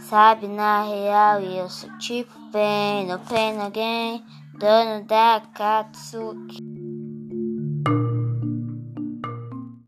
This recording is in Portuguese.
Sabe, na real, eu sou tipo Pain, no pain again, dono da Katsuki.